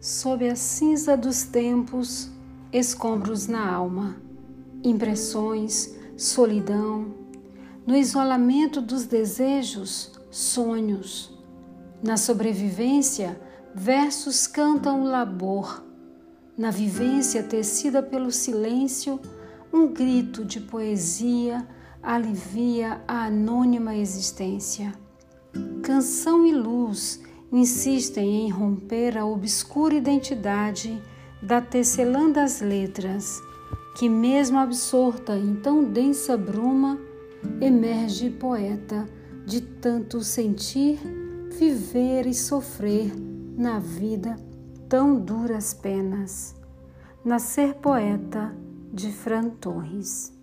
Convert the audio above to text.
Sob a cinza dos tempos, escombros na alma, impressões, solidão, no isolamento dos desejos, sonhos. Na sobrevivência, versos cantam o labor. Na vivência tecida pelo silêncio, um grito de poesia alivia a anônima existência. Canção e luz insistem em romper a obscura identidade da tecelã das letras, que, mesmo absorta em tão densa bruma, emerge poeta de tanto sentir, viver e sofrer na vida tão duras penas. Nascer poeta de Fran Torres.